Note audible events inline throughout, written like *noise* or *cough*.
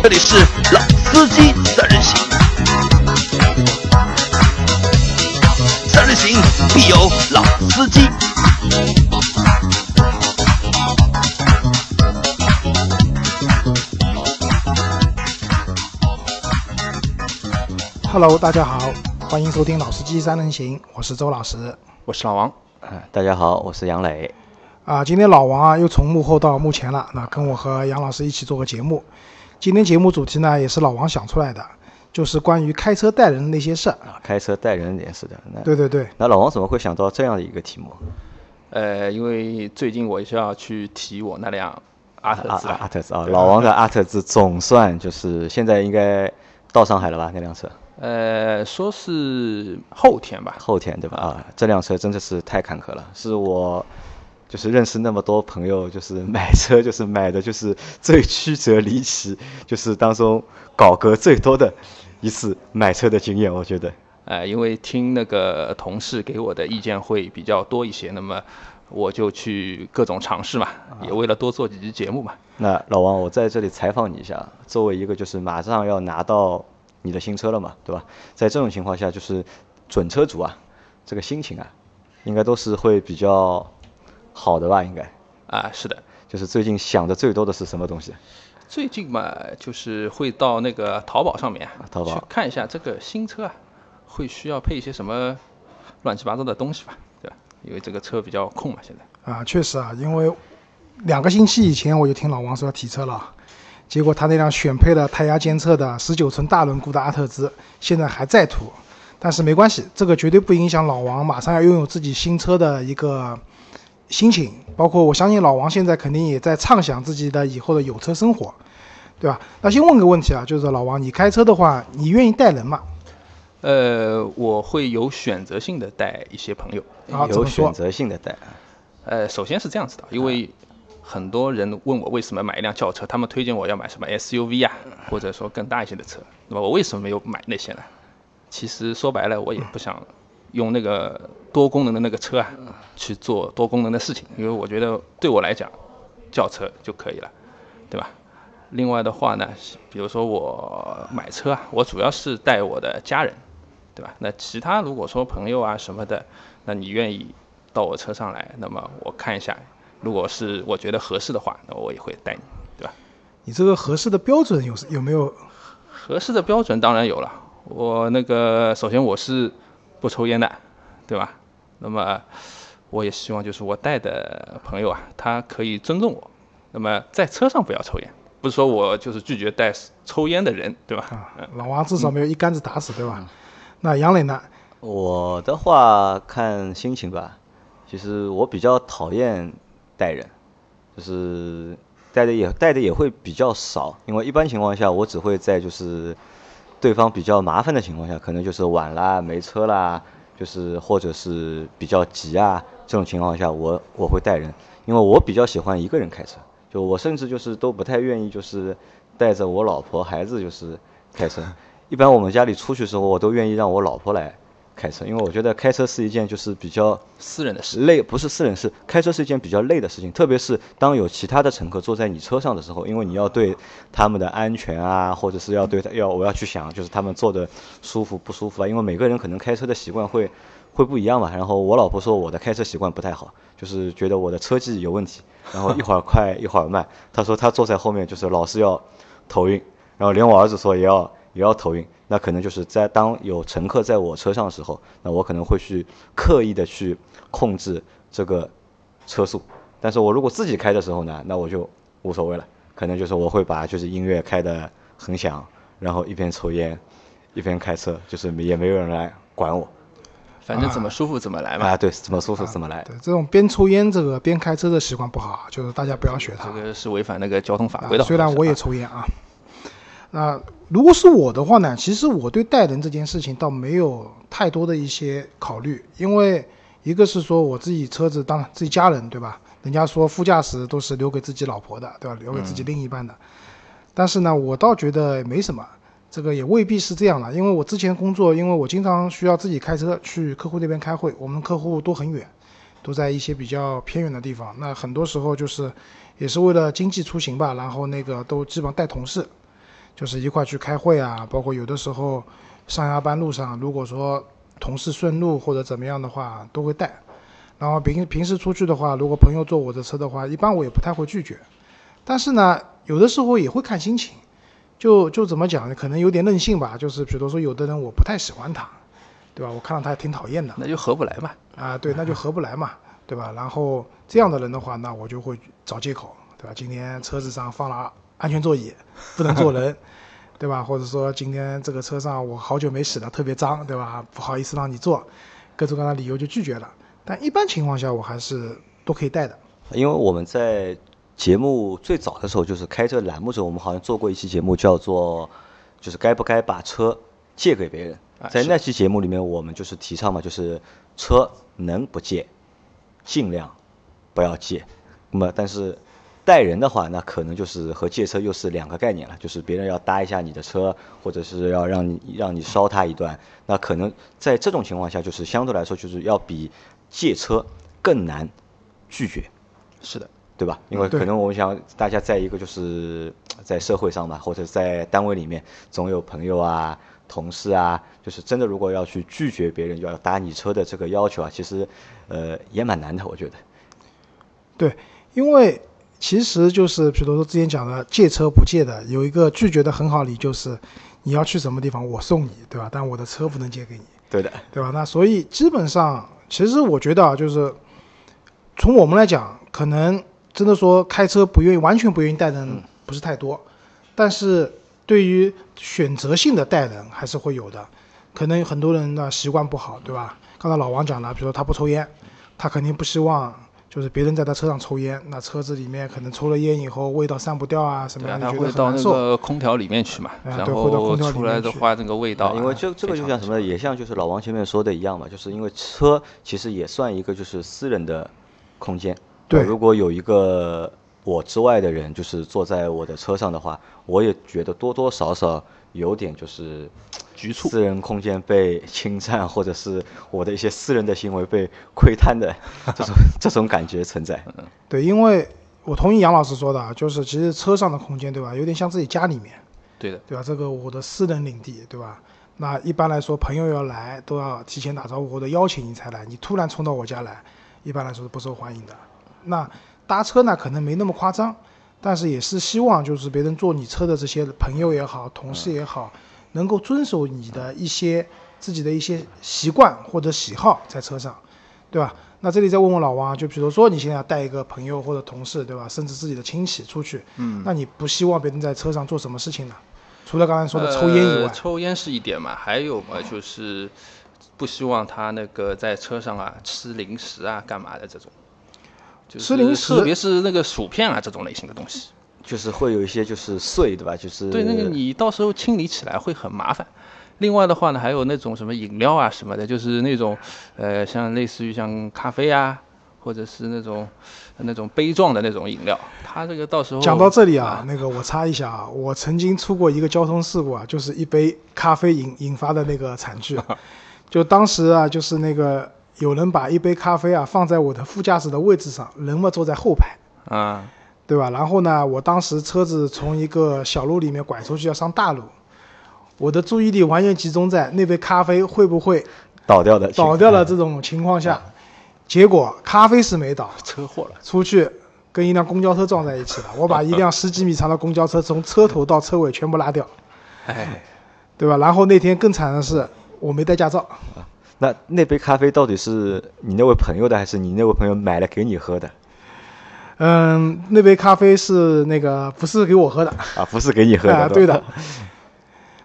这里是老司机三人行，三人行必有老司机。Hello，大家好，欢迎收听《老司机三人行》，我是周老师。我是老王，啊，大家好，我是杨磊。啊，今天老王啊又从幕后到幕前了，那跟我和杨老师一起做个节目。今天节目主题呢也是老王想出来的，就是关于开车带人的那些事儿。啊，开车带人也是的。那对对对，那老王怎么会想到这样的一个题目？呃，因为最近我需要去提我那辆阿特兹了，阿特兹啊，老王的阿特兹总算就是现在应该到上海了吧？那辆车呃，说是后天吧，后天对吧？啊，这辆车真的是太坎坷了，是我就是认识那么多朋友，就是买车就是买的就是最曲折离奇，就是当中搞革最多的一次买车的经验，我觉得。呃，因为听那个同事给我的意见会比较多一些，那么我就去各种尝试嘛，也为了多做几期节目嘛。那老王，我在这里采访你一下，作为一个就是马上要拿到你的新车了嘛，对吧？在这种情况下，就是准车主啊，这个心情啊，应该都是会比较好的吧？应该啊，是的，就是最近想的最多的是什么东西？最近嘛，就是会到那个淘宝上面啊淘宝去看一下这个新车啊，会需要配一些什么乱七八糟的东西吧，对吧？因为这个车比较空嘛，现在。啊，确实啊，因为两个星期以前我就听老王说要提车了，结果他那辆选配了胎压监测的十九寸大轮毂的阿特兹，现在还在途。但是没关系，这个绝对不影响老王马上要拥有自己新车的一个心情。包括我相信老王现在肯定也在畅想自己的以后的有车生活，对吧？那先问个问题啊，就是老王，你开车的话，你愿意带人吗？呃，我会有选择性的带一些朋友。有选？择性的带啊，呃，首先是这样子的，因为很多人问我为什么买一辆轿车，他们推荐我要买什么 SUV 啊，或者说更大一些的车。那么我为什么没有买那些呢？其实说白了，我也不想用那个多功能的那个车啊去做多功能的事情，因为我觉得对我来讲，轿车就可以了，对吧？另外的话呢，比如说我买车啊，我主要是带我的家人，对吧？那其他如果说朋友啊什么的，那你愿意到我车上来，那么我看一下，如果是我觉得合适的话，那我也会带你，对吧？你这个合适的标准有有没有？合适的标准当然有了，我那个首先我是不抽烟的，对吧？那么我也希望就是我带的朋友啊，他可以尊重我，那么在车上不要抽烟，不是说我就是拒绝带抽烟的人，对吧？啊，老王至少没有一竿子打死，对吧？那杨磊呢？我的话看心情吧。其实我比较讨厌带人，就是带的也带的也会比较少，因为一般情况下我只会在就是对方比较麻烦的情况下，可能就是晚啦、没车啦，就是或者是比较急啊这种情况下，我我会带人，因为我比较喜欢一个人开车，就我甚至就是都不太愿意就是带着我老婆孩子就是开车，一般我们家里出去的时候，我都愿意让我老婆来开车，因为我觉得开车是一件就是比较私人的事，累，不是私人事，开车是一件比较累的事情，特别是当有其他的乘客坐在你车上的时候，因为你要对他们的安全啊，或者是要对他要我要去想，就是他们坐的舒服不舒服啊，因为每个人可能开车的习惯会会不一样嘛。然后我老婆说我的开车习惯不太好，就是觉得我的车技有问题，然后一会儿快一会儿慢。*laughs* 她说她坐在后面就是老是要头晕，然后连我儿子说也要也要头晕。那可能就是在当有乘客在我车上的时候，那我可能会去刻意的去控制这个车速。但是我如果自己开的时候呢，那我就无所谓了，可能就是我会把就是音乐开得很响，然后一边抽烟，一边开车，就是也没有人来管我。反正怎么舒服怎么来嘛。啊，对，怎么舒服怎么来。对，这种边抽烟这个边开车的习惯不好啊，就是大家不要学他。这个是违反那个交通法规的。啊虽然我也抽烟啊，那如果是我的话呢，其实我对带人这件事情倒没有太多的一些考虑，因为一个是说我自己车子，当然自己家人对吧？人家说副驾驶都是留给自己老婆的，对吧？留给自己另一半的。但是呢，我倒觉得没什么，这个也未必是这样了，因为我之前工作，因为我经常需要自己开车去客户那边开会，我们客户都很远，都在一些比较偏远的地方，那很多时候就是也是为了经济出行吧，然后那个都基本上带同事就是一块去开会啊，包括有的时候上下班路上，如果说同事顺路或者怎么样的话，都会带。然后平平时出去的话，如果朋友坐我的车的话，一般我也不太会拒绝。但是呢，有的时候也会看心情，就就怎么讲呢？可能有点任性吧。就是比如说，有的人我不太喜欢他，对吧？我看到他也挺讨厌的那就合不来嘛。啊，对，那就合不来嘛，对吧？然后这样的人的话，那我就会找借口，对吧？今天车子上放了安全座椅，*laughs* 不能坐人，对吧？或者说今天这个车上我好久没洗了，特别脏，对吧？不好意思让你坐，各种各样的理由就拒绝了。但一般情况下，我还是都可以带的。因为我们在节目最早的时候，就是开这个栏目的时候，我们好像做过一期节目，叫做“就是该不该把车借给别人”。在那期节目里面，我们就是提倡嘛，就是车能不借，尽量不要借。那么，但是带人的话，那可能就是和借车又是两个概念了。就是别人要搭一下你的车，或者是要让你让你捎他一段，那可能在这种情况下，就是相对来说，就是要比借车更难拒绝。是的，对吧？因为可能我们想大家在一个就是在社会上吧，或者在单位里面，总有朋友啊、同事啊，就是真的如果要去拒绝别人要搭你车的这个要求啊，其实呃也蛮难的，我觉得。对，因为其实就是比如说之前讲的借车不借的，有一个拒绝的很好理，就是你要去什么地方我送你，对吧？但我的车不能借给你，对的，对吧？那所以基本上，其实我觉得啊，就是从我们来讲，可能真的说开车不愿意完全不愿意带人不是太多，但是对于选择性的带人还是会有的。可能很多人的习惯不好，对吧？刚才老王讲了，比如说他不抽烟，他肯定不希望就是别人在他车上抽烟，那车子里面可能抽了烟以后味道散不掉啊什么样，你觉它会到那。个空调里面去嘛，哎然后出来的话，那个味道啊，因为这这个就像什么？也像就是老王前面说的一样嘛，就是因为车其实也算一个就是私人的空间。对如果有一个我之外的人就是坐在我的车上的话，我也觉得多多少少有点就是局促私人空间被侵占，或者是我的一些私人的行为被窥探的 *laughs* 这种这种感觉存在。对，因为我同意杨老师说的啊，就是其实车上的空间，对吧？有点像自己家里面，对的，对吧？这个我的私人领地，对吧？那一般来说，朋友要来都要提前打招呼或者邀请你才来，你突然冲到我家来，一般来说是不受欢迎的。那搭车呢，可能没那么夸张，但是也是希望就是别人坐你车的这些朋友也好，同事也好，能够遵守你的一些自己的一些习惯或者喜好在车上，对吧？那这里再问问老王，就比如说你现在要带一个朋友或者同事，对吧？甚至自己的亲戚出去，嗯，那你不希望别人在车上做什么事情呢？除了刚才说的抽烟以外，呃抽烟是一点嘛，还有嘛就是不希望他那个在车上啊吃零食啊干嘛的这种，就是吃零食特别是那个薯片啊这种类型的东西。就是会有一些就是碎，对吧？就是对，那个你到时候清理起来会很麻烦。另外的话呢，还有那种什么饮料啊什么的，就是那种，呃，像类似于像咖啡啊，或者是那种那种杯状的那种饮料，它这个到时候讲到这里啊，那个我插一下啊，我曾经出过一个交通事故啊，就是一杯咖啡引引发的那个惨剧。*laughs* 就当时啊，就是那个有人把一杯咖啡啊放在我的副驾驶的位置上，人嘛坐在后排，啊，对吧？然后呢，我当时车子从一个小路里面拐出去要上大路，我的注意力完全集中在那杯咖啡会不会倒掉的，倒掉了这种情况下，结果咖啡是没倒，*laughs* 车祸了。出去跟一辆公交车撞在一起了。我把一辆十几米长的公交车从车头到车尾全部拉掉，哎，对吧？然后那天更惨的是，我没带驾照，那那杯咖啡到底是你那位朋友的，还是你那位朋友买了给你喝的？嗯，那杯咖啡是那个不是给我喝的，啊，不是给你喝的，啊，对的。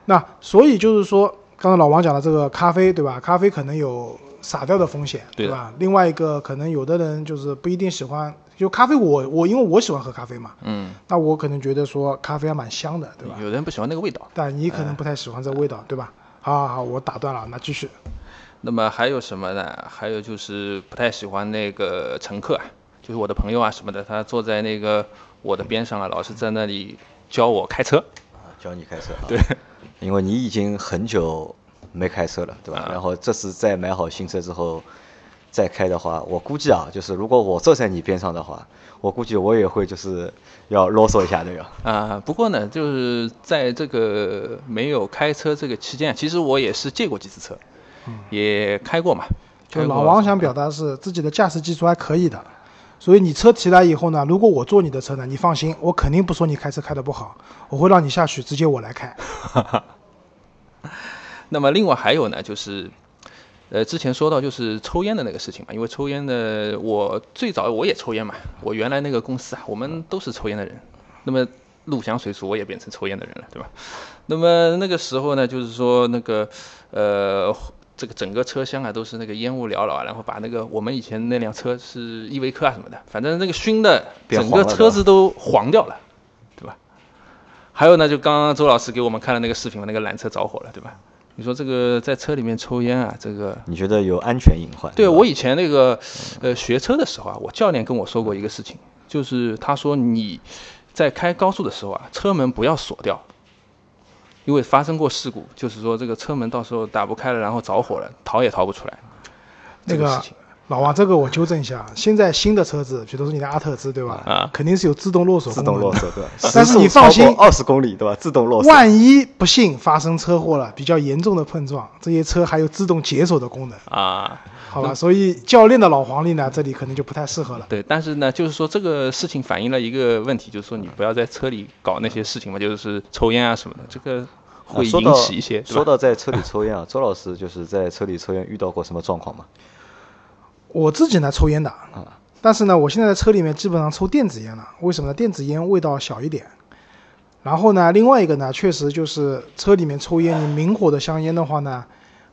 那所以就是说，刚才老王讲的这个咖啡，对吧？咖啡可能有洒掉的风险，对吧？另外一个可能有的人就是不一定喜欢，就咖啡我我因为我喜欢喝咖啡嘛，嗯，那我可能觉得说咖啡还蛮香的，对吧？有的人不喜欢那个味道。但你可能不太喜欢这味道，对吧？好好好，我打断了，那继续。那么还有什么呢？还有就是不太喜欢那个乘客啊，就是我的朋友啊什么的，他坐在那个我的边上啊，老是在那里教我开车。啊教你开车，对，因为你已经很久没开车了，对吧？啊然后这次再买好新车之后，再开的话，我估计啊，就是如果我坐在你边上的话，我估计我也会就是要啰嗦一下的呀。啊，不过呢，就是在这个没有开车这个期间，其实我也是借过几次车，也开过嘛。就老王想表达是自己的驾驶技术还可以的，所以你车提来以后呢，如果我坐你的车呢，你放心，我肯定不说你开车开的不好，我会让你下去直接我来开。*laughs* 那么另外还有呢，就是，呃，之前说到就是抽烟的那个事情嘛，因为抽烟的，我最早我也抽烟嘛，我原来那个公司啊，我们都是抽烟的人，那么入乡随俗，我也变成抽烟的人了，对吧？那么那个时候呢，就是说那个，呃。这个整个车厢啊都是那个烟雾缭绕啊，然后把那个我们以前那辆车是依维柯啊什么的，反正那个熏的整个车子都黄掉了，对吧？还有呢，就刚刚周老师给我们看了那个视频嘛，那个缆车着火了，对吧？你说这个在车里面抽烟啊，这个你觉得有安全隐患？对我以前那个呃学车的时候啊，我教练跟我说过一个事情，就是他说你在开高速的时候啊，车门不要锁掉，因为发生过事故，就是说这个车门到时候打不开了，然后着火了，逃也逃不出来。那个这个事情老王，这个我纠正一下，现在新的车子，比如说你的阿特兹，对吧？啊肯定是有自动落锁自功能的。动落锁对吧？*laughs* 但是你放心二十公里对吧？自动落锁。万一不幸发生车祸了，比较严重的碰撞，这些车还有自动解锁的功能，啊，好吧？所以教练的老黄历呢，这里可能就不太适合了。对，但是呢，就是说这个事情反映了一个问题，就是说你不要在车里搞那些事情嘛，就是抽烟啊什么的，这个会引起一些？说到在车里抽烟啊，周老师就是在车里抽烟遇到过什么状况吗？我自己呢抽烟的，啊但是呢，我现在在车里面基本上抽电子烟了。为什么呢？电子烟味道小一点。然后呢，另外一个呢，确实就是车里面抽烟，你明火的香烟的话呢，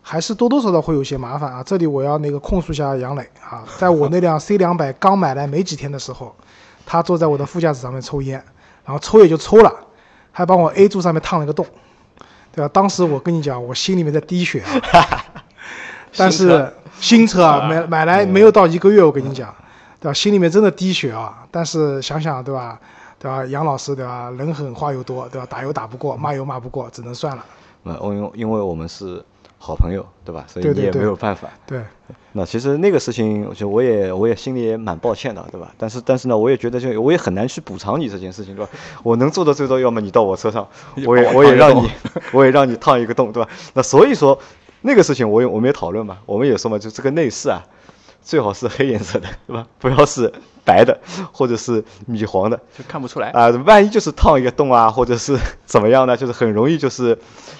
还是多多少少会有些麻烦啊。这里我要那个控诉一下杨磊啊，在我那辆 C 两百刚买来没几天的时候，他坐在我的副驾驶上面抽烟，然后抽也就抽了，还把我 A 柱上面烫了个洞，对吧？当时我跟你讲，我心里面在滴血啊。*laughs* 但是新车啊，啊买买来没有到一个月，我跟你讲，对吧？心里面真的滴血啊。但是想想，对吧？对吧？杨老师，对吧？人狠话又多，对吧？打又打不过，骂又骂不过，只能算了。呃，因为因为我们是好朋友，对吧？所以你也没有办法。对，那其实那个事情，我觉得我也我也心里也蛮抱歉的，对吧？但是但是呢，我也觉得就我也很难去补偿你这件事情，对吧？*laughs* 我能做的最多，要么你到我车上，我也我我也让你，*laughs* 我也让你烫一个洞，对吧？那所以说那个事情我也我们也讨论嘛，我们也说嘛，就这个内饰啊，最好是黑颜色的，*laughs* 对吧？不要是白的或者是米黄的，就看不出来。啊、万一就是烫一个洞啊，或者是怎么样呢？就是很容易就是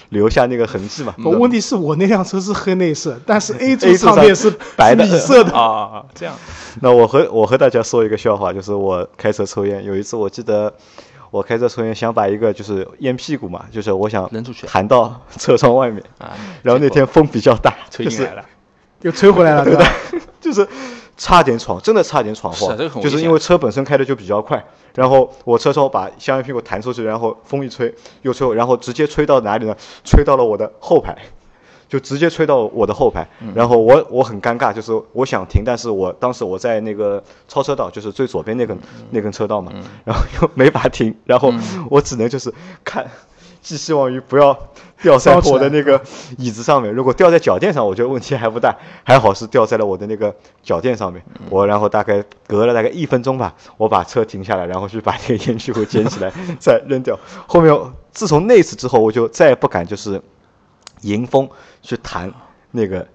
留下那个痕迹嘛。不问题是我那辆车是黑内饰，但是 *laughs* A 柱上上面是白的米色的。啊，这样那我和我和大家说一个笑话，就是我开车抽烟，有一次我记得我开车抽烟，想把一个就是烟屁股嘛，就是我想扔出去弹到 *laughs* 车窗外面，啊，然后那天风比较大，吹进来了，又吹回来了，*laughs* 对吧？就是差点闯，真的差点闯祸就是因为车本身开的就比较快，然后我车窗把香烟屁股弹出去，然后风一吹又吹，然后直接吹到哪里呢？吹到了我的后排。就直接吹到我的后排，嗯然后我我很尴尬，就是我想停，但是我当时我在那个超车道，就是最左边那根、嗯那根车道嘛，然后又没法停，然后我只能就是看，寄希望于不要掉在我的那个椅子上面。如果掉在脚垫上，我觉得问题还不大，还好是掉在了我的那个脚垫上面。我然后大概隔了大概一分钟吧，我把车停下来，然后去把那个烟屁股捡起来 *laughs* 再扔掉。后面自从那次之后，我就再也不敢就是迎风去弹那个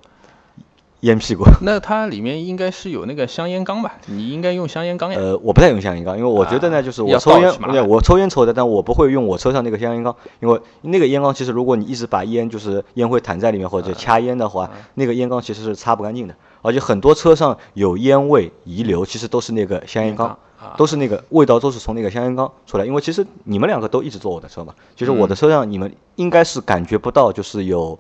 烟屁股。*laughs* 那它里面应该是有那个香烟缸吧？你应该用香烟缸呀。呃，我不太用香烟缸，因为我觉得呢，啊就是我抽烟对，我抽烟抽的，但我不会用我车上那个香烟缸，因为那个烟缸其实如果你一直把烟就是烟灰弹在里面或者掐烟的话，那个烟缸其实是擦不干净的，而且很多车上有烟味遗留，其实都是那个香烟缸啊。都是那个味道，都是从那个香烟缸出来。因为其实你们两个都一直坐我的车嘛，其实我的车上你们应该是感觉不到，就是有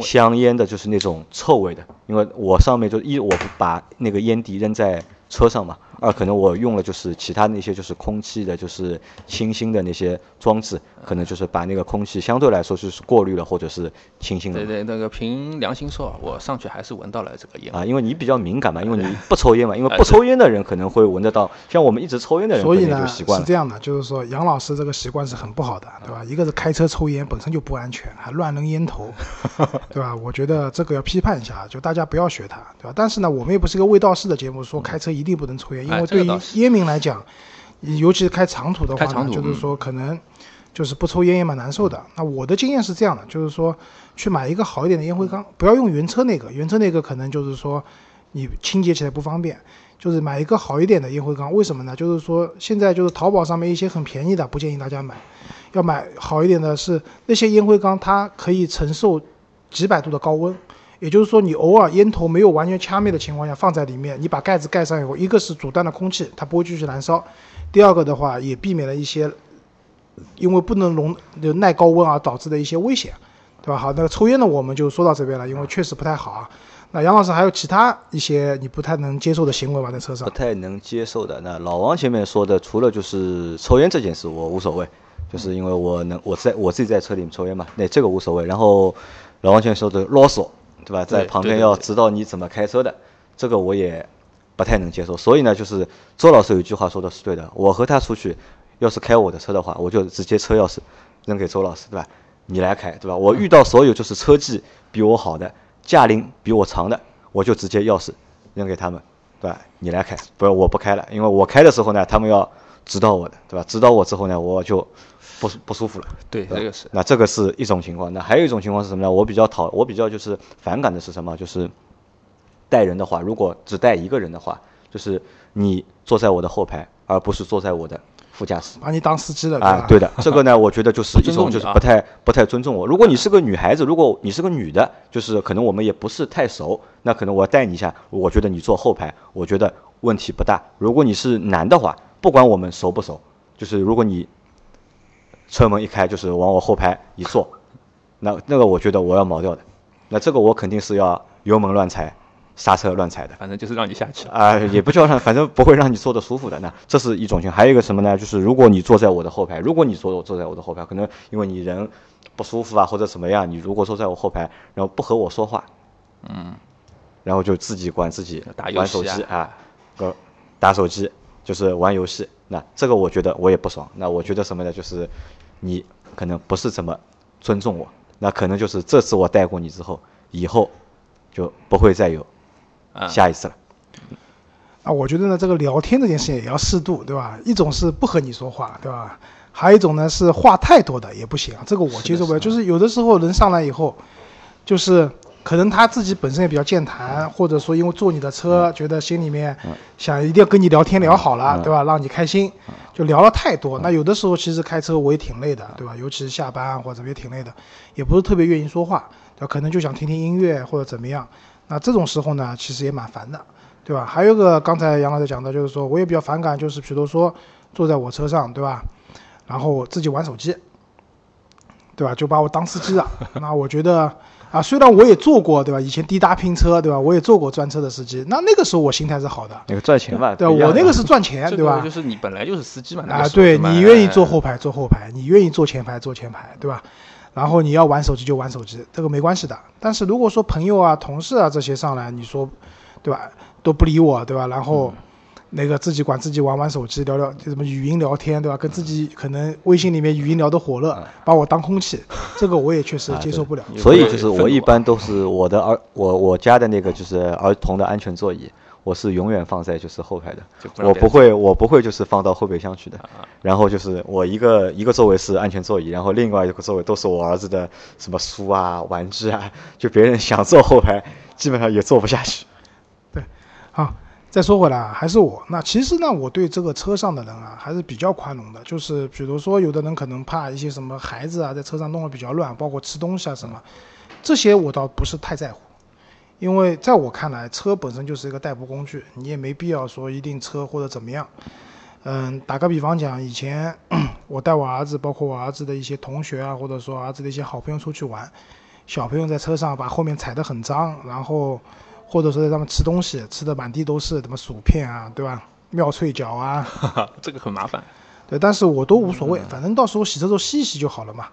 香烟的，就是那种臭味的。因为我上面就一我不把那个烟蒂扔在车上嘛，二可能我用了就是其他那些就是空气的，就是清新的那些装置，可能就是把那个空气相对来说就是过滤了或者是清新了对对，那个凭良心说啊，我上去还是闻到了这个烟味。啊，因为你比较敏感嘛，因为你不抽烟嘛，因为 *laughs* 不抽烟的人可能会闻得到，像我们一直抽烟的人所以呢就习惯是这。样的，就是说杨老师这个习惯是很不好的，对吧？一个是开车抽烟本身就不安全，还乱扔烟头，*laughs* 对吧？我觉得这个要批判一下，就大家不要学他，对吧？但是呢，我们也不是个卫道士的节目，说开车一定不能抽烟，因哎为对于烟民来讲，尤其是开长途的话呢，就是说可能就是不抽烟也蛮难受的。那我的经验是这样的，就是说去买一个好一点的烟灰缸，不要用原车那个，原车那个可能就是说你清洁起来不方便。就是买一个好一点的烟灰缸，为什么呢？就是说现在就是淘宝上面一些很便宜的，不建议大家买，要买好一点的是那些烟灰缸，它可以承受几百度的高温，也就是说你偶尔烟头没有完全掐灭的情况下放在里面，你把盖子盖上以后，一个是阻断了空气，它不会继续燃烧；第二个的话也避免了一些因为不能容就耐高温而导致的一些危险，对吧？好，那个抽烟的我们就说到这边了，因为确实不太好啊。那杨老师还有其他一些你不太能接受的行为吗？在车上不？太能接受的。那老王前面说的，除了就是抽烟这件事，我无所谓，就是因为我能我在我自己在车里面抽烟嘛，那这个无所谓。然后老王前面说的啰嗦，对吧？在旁边要指导你怎么开车的，这个我也不太能接受。所以呢，就是周老师有一句话说的是对的，我和他出去，要是开我的车的话，我就直接车钥匙扔给周老师，对吧？你来开，对吧？我遇到所有就是车技比我好的，驾龄比我长的，我就直接钥匙扔给他们，对吧？你来开，不是我不开了，因为我开的时候呢，他们要指导我的，对吧？指导我之后呢，我就不不舒服了。对，吧这个是那这个是一种情况，那还有一种情况是什么呢？我比较讨，我比较就是反感的是什么？就是带人的话，如果只带一个人的话，就是你坐在我的后排，而不是坐在我的副驾驶。把你当司机了，啊，对的，*laughs* 这个呢，我觉得就是一种就是不太不太尊重我。如果你是个女孩子，如果你是个女的，就是可能我们也不是太熟，那可能我带你一下，我觉得你坐后排，我觉得问题不大。如果你是男的话，不管我们熟不熟，就是如果你车门一开，就是往我后排一坐，那那个我觉得我要毛掉的，那这个我肯定是要油门乱踩，刹车乱踩的。反正就是让你下去。啊、也不叫让，反正不会让你坐的舒服的。那这是一种情况，还有一个什么呢？就是如果你坐在我的后排，如果你坐坐在我的后排，可能因为你人不舒服啊或者怎么样，你如果坐在我后排，然后不和我说话，嗯，然后就自己管自己打游玩手戏啊机啊，呃，打手机就是玩游戏。那这个我觉得我也不爽。那我觉得什么呢？就是你可能不是怎么尊重我，那可能就是这次我带过你之后，以后就不会再有啊下一次了。啊，我觉得呢，这个聊天这件事情也要适度，对吧？一种是不和你说话，对吧？还有一种呢是话太多的也不行，这个我接受不了。就是有的时候人上来以后，就是可能他自己本身也比较健谈，或者说因为坐你的车，觉得心里面想一定要跟你聊天聊好了，嗯对吧？让你开心，就聊了太多。那有的时候其实开车我也挺累的，对吧？尤其是下班或者也挺累的，也不是特别愿意说话，对吧？可能就想听听音乐或者怎么样。那这种时候呢，其实也蛮烦的。对吧？还有一个刚才杨老师讲的，就是说我也比较反感，就是比如说坐在我车上，对吧？然后我自己玩手机，对吧？就把我当司机了。*laughs* 那我觉得啊，虽然我也做过，对吧？以前滴答拼车，对吧？我也做过专车的司机，那那个时候我心态是好的，那个赚钱嘛，对吧？我那个是赚钱，对吧？就是你本来就是司机嘛，啊，对你愿意坐后排坐后排，你愿意坐前排坐前排，对吧？然后你要玩手机就玩手机，这个没关系的。但是如果说朋友啊、同事啊这些上来，你说，对吧？都不理我，对吧？然后那个自己管自己玩玩手机，聊聊就什么语音聊天，对吧？跟自己可能微信里面语音聊得火热，把我当空气，*laughs* 这个我也确实啊接受不了。对所以就是我一般都是我的儿我我家的那个就是儿童的安全座椅，我是永远放在就是后排的不，我不会我不会就是放到后备箱去的。啊然后就是我一个一个座位是安全座椅，然后另外一个座位都是我儿子的什么书啊、玩具啊，就别人想坐后排，基本上也坐不下去。对好，再说回来啊，还是我。那其实呢，我对这个车上的人啊，还是比较宽容的。就是比如说，有的人可能怕一些什么孩子啊，在车上弄得比较乱，包括吃东西啊什么，这些我倒不是太在乎。因为在我看来，车本身就是一个代步工具，你也没必要说一定车或者怎么样。嗯，打个比方讲，以前 *clears throat* 我带我儿子，包括我儿子的一些同学啊，或者说儿子的一些好朋友出去玩，小朋友在车上把后面踩得很脏，然后或者说在上面吃东西，吃的满地都是，什么薯片啊，对吧？妙脆角啊，*laughs* 这个很麻烦。对，但是我都无所谓，反正到时候洗车时候洗一洗就好了嘛，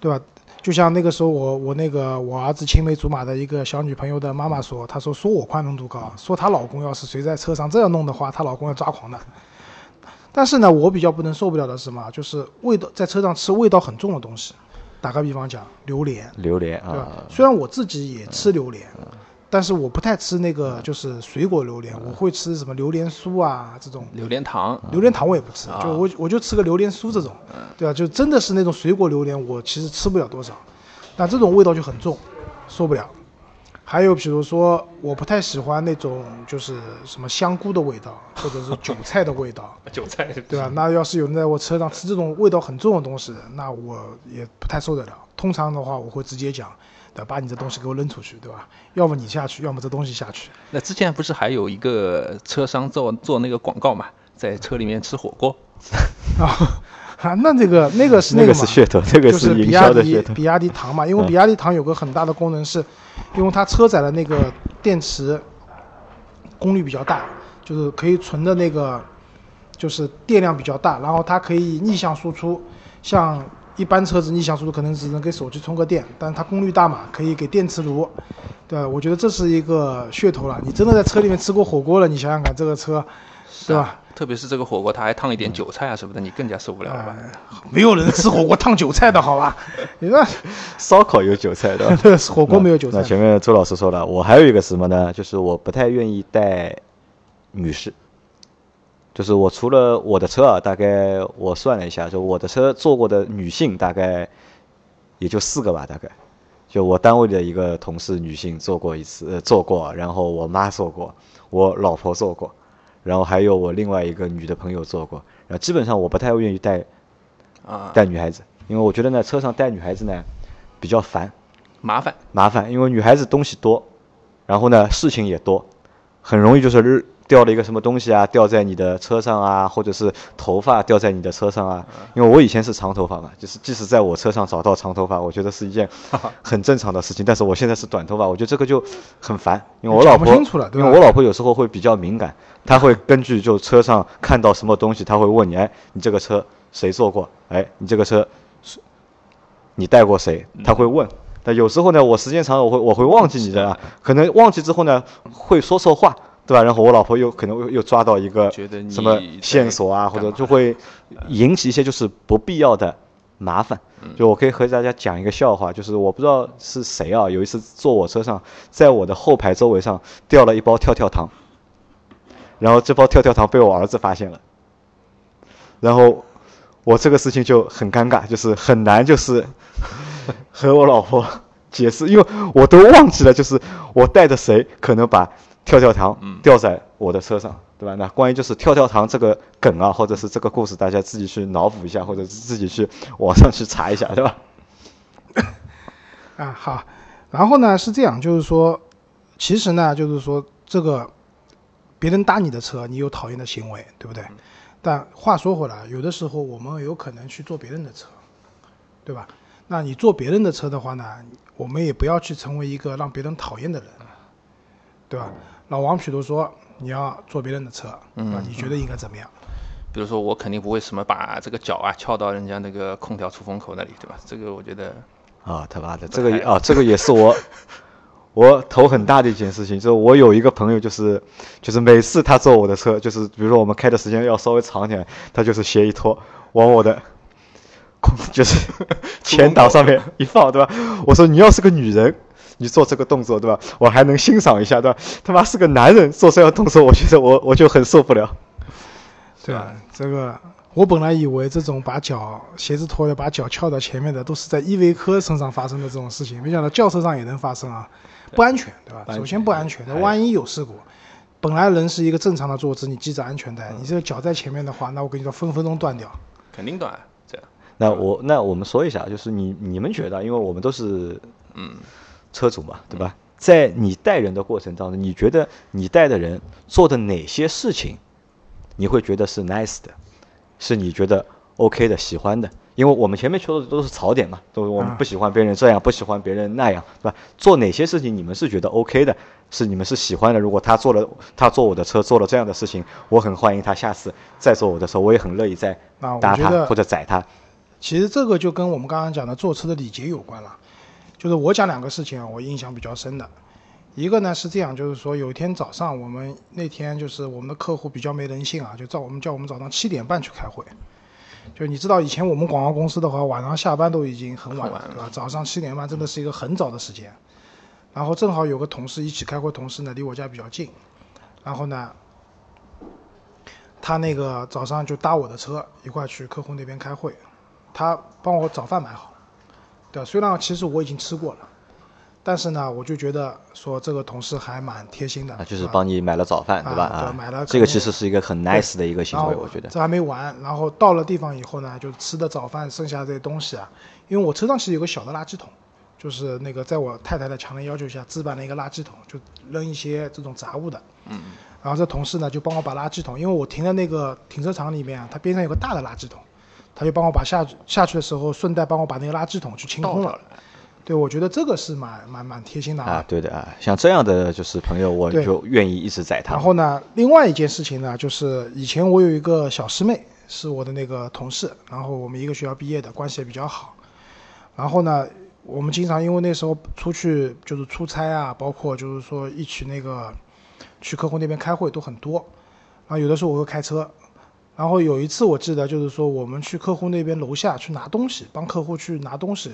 对吧？就像那个时候我我那个我儿子青梅竹马的一个小女朋友的妈妈说，她说说我宽容度高，说她老公要是谁在车上这样弄的话，她老公要抓狂的。但是呢，我比较不能受不了的是什么？就是味道在车上吃味道很重的东西。打个比方讲，榴莲，榴莲对吧啊？，虽然我自己也吃榴莲，但是我不太吃那个就是水果榴莲，我会吃什么榴莲酥啊这种。榴莲糖，榴莲糖我也不吃，啊就我我就吃个榴莲酥这种，对啊？就真的是那种水果榴莲，我其实吃不了多少，那这种味道就很重，受不了。还有比如说，我不太喜欢那种就是什么香菇的味道，或者是韭菜的味道，*laughs* 韭菜，对吧？那要是有人在我车上吃这种味道很重的东西，那我也不太受得了。通常的话，我会直接讲，对？把你这东西给我扔出去，对吧？要么你下去，要么这东西下去。那之前不是还有一个车商做做那个广告嘛，在车里面吃火锅，*laughs* 啊啊，那这个那个是那个是噱头，这个就是比营亚迪销的噱头。比亚迪唐嘛，因为嗯比亚迪唐有个很大的功能是，因为它车载的那个电池功率比较大，就是可以存的那个就是电量比较大，然后它可以逆向输出，像一般车子逆向输出可能只能给手机充个电，但它功率大嘛，可以给电磁炉。对，我觉得这是一个噱头了。你真的在车里面吃过火锅了，你想想看这个车，是吧？特别是这个火锅，它还烫一点韭菜啊什么的，你更加受不了了没有人吃火锅烫韭菜的好吧？*laughs* 你那烧烤有韭菜的，火锅没有韭菜那。前面周老师说了，我还有一个什么呢？就是我不太愿意带女士。就是我除了我的车啊，大概我算了一下，就我的车坐过的女性大概也就四个吧，大概。就我单位的一个同事女性坐过一次，呃，坐过，然后我妈坐过，我老婆坐过，然后还有我另外一个女的朋友坐过。然后基本上我不太愿意带啊，带女孩子，因为我觉得呢，车上带女孩子呢比较烦。麻烦，麻烦，因为女孩子东西多，然后呢事情也多，很容易就是日掉了一个什么东西啊，掉在你的车上啊，或者是头发掉在你的车上啊。因为我以前是长头发嘛，就是即使在我车上找到长头发，我觉得是一件很正常的事情。但是我现在是短头发，我觉得这个就很烦，因为我老婆因为我老婆有时候会比较敏感，她会根据就车上看到什么东西，她会问你，哎，你这个车谁坐过？哎，你这个车是你带过谁？她会问。但有时候呢，我时间长了，我会我会忘记你的啊，可能忘记之后呢，会说错话，对吧？然后我老婆又可能又又抓到一个什么线索啊，或者就会引起一些就是不必要的麻烦。嗯就我可以和大家讲一个笑话，就是我不知道是谁啊，有一次坐我车上，在我的后排周围上掉了一包跳跳糖，然后这包跳跳糖被我儿子发现了，然后我这个事情就很尴尬，就是很难就是和我老婆解释，因为我都忘记了，就是我带着谁可能把跳跳糖掉在我的车上，对吧？那关于就是跳跳糖这个梗啊，或者是这个故事，大家自己去脑补一下，或者是自己去网上去查一下，对吧？*laughs* 啊，好，然后呢是这样，就是说，其实呢，就是说这个别人搭你的车，你有讨厌的行为，对不对？但话说回来，有的时候我们有可能去坐别人的车，对吧？那你坐别人的车的话呢，我们也不要去成为一个让别人讨厌的人，对吧？老王，比如说你要坐别人的车，啊，你觉得应该怎么样？比如说我肯定不会什么把这个脚啊翘到人家那个空调出风口那里，对吧？这个我觉得啊，他妈的，这个也啊，这个也是我 *laughs* 我头很大的一件事情。就是我有一个朋友，就是就是每次他坐我的车，就是比如说我们开的时间要稍微长一点，他就是鞋一脱，往我的空 *laughs* 就是 *laughs* 前挡上面一放，对吧？我说你要是个女人。你做这个动作，对吧？我还能欣赏一下，对吧？他妈是个男人做这样动作，我觉得我我就很受不了。对吧？这个我本来以为这种把脚鞋子脱了把脚翘到前面的都是在依维柯身上发生的这种事情，没想到轿车上也能发生啊，不安全，对吧？首先不安全，那万一有事故，本来人是一个正常的坐姿，你系着安全带，你这个脚在前面的话，那我跟你说分分钟断掉。肯定断，这样那我那我们说一下，就是你你们觉得，因为我们都是嗯车主嘛，对吧？在你带人的过程当中，你觉得你带的人做的哪些事情，你会觉得是 nice 的，是你觉得 OK 的、喜欢的？因为我们前面说的都是槽点嘛，都我们啊不喜欢别人这样，不喜欢别人那样，对吧？做哪些事情你们是觉得 OK 的，是你们是喜欢的。如果他做了，他坐我的车做了这样的事情，我很欢迎他下次再坐我的车，我也很乐意再那我搭他或者宰他。其实这个就跟我们刚刚讲的坐车的礼节有关了。就是我讲两个事情啊，我印象比较深的。一个呢是这样，就是说有一天早上，我们那天就是我们的客户比较没人性啊，就叫我们叫我们早上七点半去开会。就你知道以前我们广告公司的话，晚上下班都已经很晚了，对吧？早上七点半真的是一个很早的时间。然后正好有个同事一起开会，同事呢离我家比较近，然后呢，他那个早上就搭我的车一块去客户那边开会，他帮我早饭买好，对吧？虽然其实我已经吃过了，但是呢，我就觉得说这个同事还蛮贴心的，啊，就是帮你买了早饭，对吧？啊买了这个其实是一个很 nice 的一个行为，我觉得。这还没完，然后到了地方以后呢，就吃的早饭剩下这些东西啊，因为我车上其实有个小的垃圾桶，就是那个在我太太的强烈要求下置办了一个垃圾桶，就扔一些这种杂物的。嗯。然后这同事呢就帮我把垃圾桶，因为我停在那个停车场里面啊，它边上有个大的垃圾桶，他就帮我把下下去的时候顺带帮我把那个垃圾桶去清空了。对，我觉得这个是蛮蛮蛮贴心的啊，对的啊，像这样的就是朋友，我就愿意一直载他然。后呢，另外一件事情呢，就是以前我有一个小师妹，是我的那个同事，然后我们一个学校毕业的，关系也比较好。然后呢，我们经常因为那时候出去就是出差啊，包括就是说一起那个去客户那边开会都很多。然后有的时候我会开车，然后有一次我记得就是说我们去客户那边楼下去拿东西，帮客户去拿东西。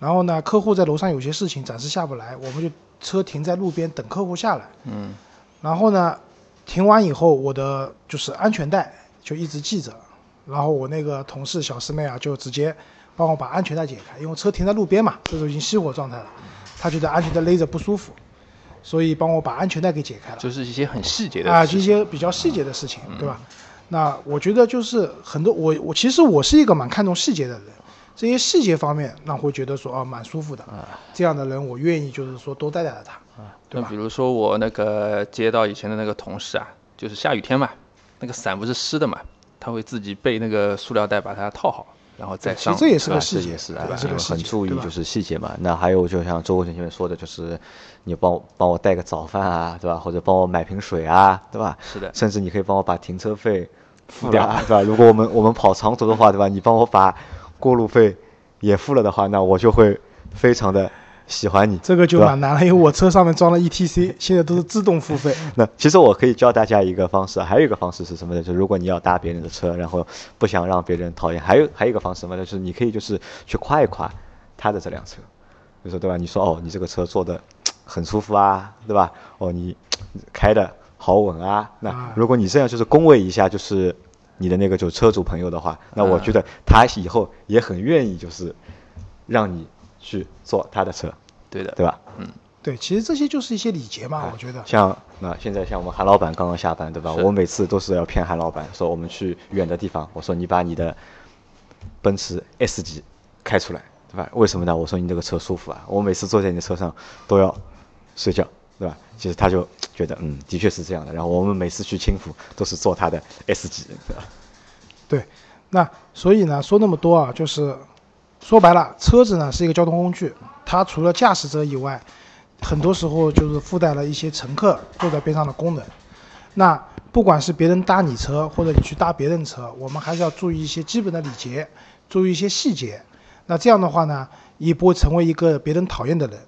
然后呢，客户在楼上有些事情暂时下不来，我们就车停在路边等客户下来。嗯，然后呢，停完以后，我的就是安全带就一直系着，然后我那个同事小师妹啊，就直接帮我把安全带解开，因为车停在路边嘛，这时候已经熄火状态了，她觉得安全带勒着不舒服，所以帮我把安全带给解开了。就是一些很细节的啊，事这些比较细节的事情，对吧？那我觉得就是很多我我其实我是一个蛮看重细节的人，这些细节方面那会觉得说啊蛮舒服的，这样的人我愿意就是说多带带他，对吧？那比？如说我那个接到以前的那个同事啊，就是下雨天嘛，那个伞不是湿的嘛，他会自己备那个塑料袋把它套好，然后再上。其实这也是啊个细节，是啊这个很注意就是细节嘛。那还有就像周国权前面说的，就是你帮我帮我带个早饭啊，对吧？或者帮我买瓶水啊，对吧？是的甚至你可以帮我把停车费付掉，对吧？如果我们我们跑长途的话，对吧？你帮我把过路费也付了的话，那我就会非常的喜欢你。这个就蛮难了，因为我车上面装了 ETC，现在都是自动付费。*laughs* 那其实我可以教大家一个方式，还有一个方式是什么呢？就是如果你要搭别人的车，然后不想让别人讨厌，还有还有一个方式什么呢？就是你可以就是去夸一夸他的这辆车，就说对吧？你说哦，你这个车坐的很舒服啊，对吧？哦，你开的好稳啊。那啊如果你这样就是恭维一下，就是你的那个就车主朋友的话，那我觉得他以后也很愿意就是让你去坐他的车，对的，对吧？嗯对，其实这些就是一些礼节嘛，我觉得。像那现在像我们韩老板刚刚下班，对吧？我每次都是要骗韩老板说我们去远的地方，我说你把你的奔驰 S 级开出来，对吧？为什么呢？我说你这个车舒服啊，我每次坐在你的车上都要睡觉，对吧？其实他就觉得嗯，的确是这样的。然后我们每次去青浦都是坐他的 S 级，对吧？对，那所以呢，说那么多啊，就是说白了，车子呢是一个交通工具，它除了驾驶者以外，很多时候就是附带了一些乘客坐在边上的功能。那不管是别人搭你车，或者你去搭别人车，我们还是要注意一些基本的礼节，注意一些细节。那这样的话呢，也不会成为一个别人讨厌的人。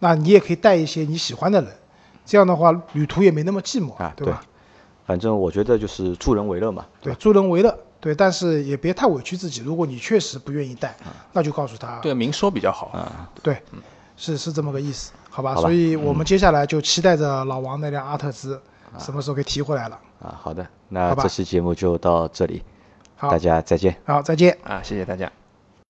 那你也可以带一些你喜欢的人，这样的话旅途也没那么寂寞，啊，对吧？反正我觉得就是助人为乐嘛，对，助人为乐，对，但是也别太委屈自己。如果你确实不愿意带，那就告诉他，对，明说比较好。啊，对，是是这么个意思，好吧？好吧所以我们接下来就期待着老王那辆阿特兹什么时候给提回来了。啊，好的，那这期节目就到这里，好大家再见。好，再见。啊，谢谢大家。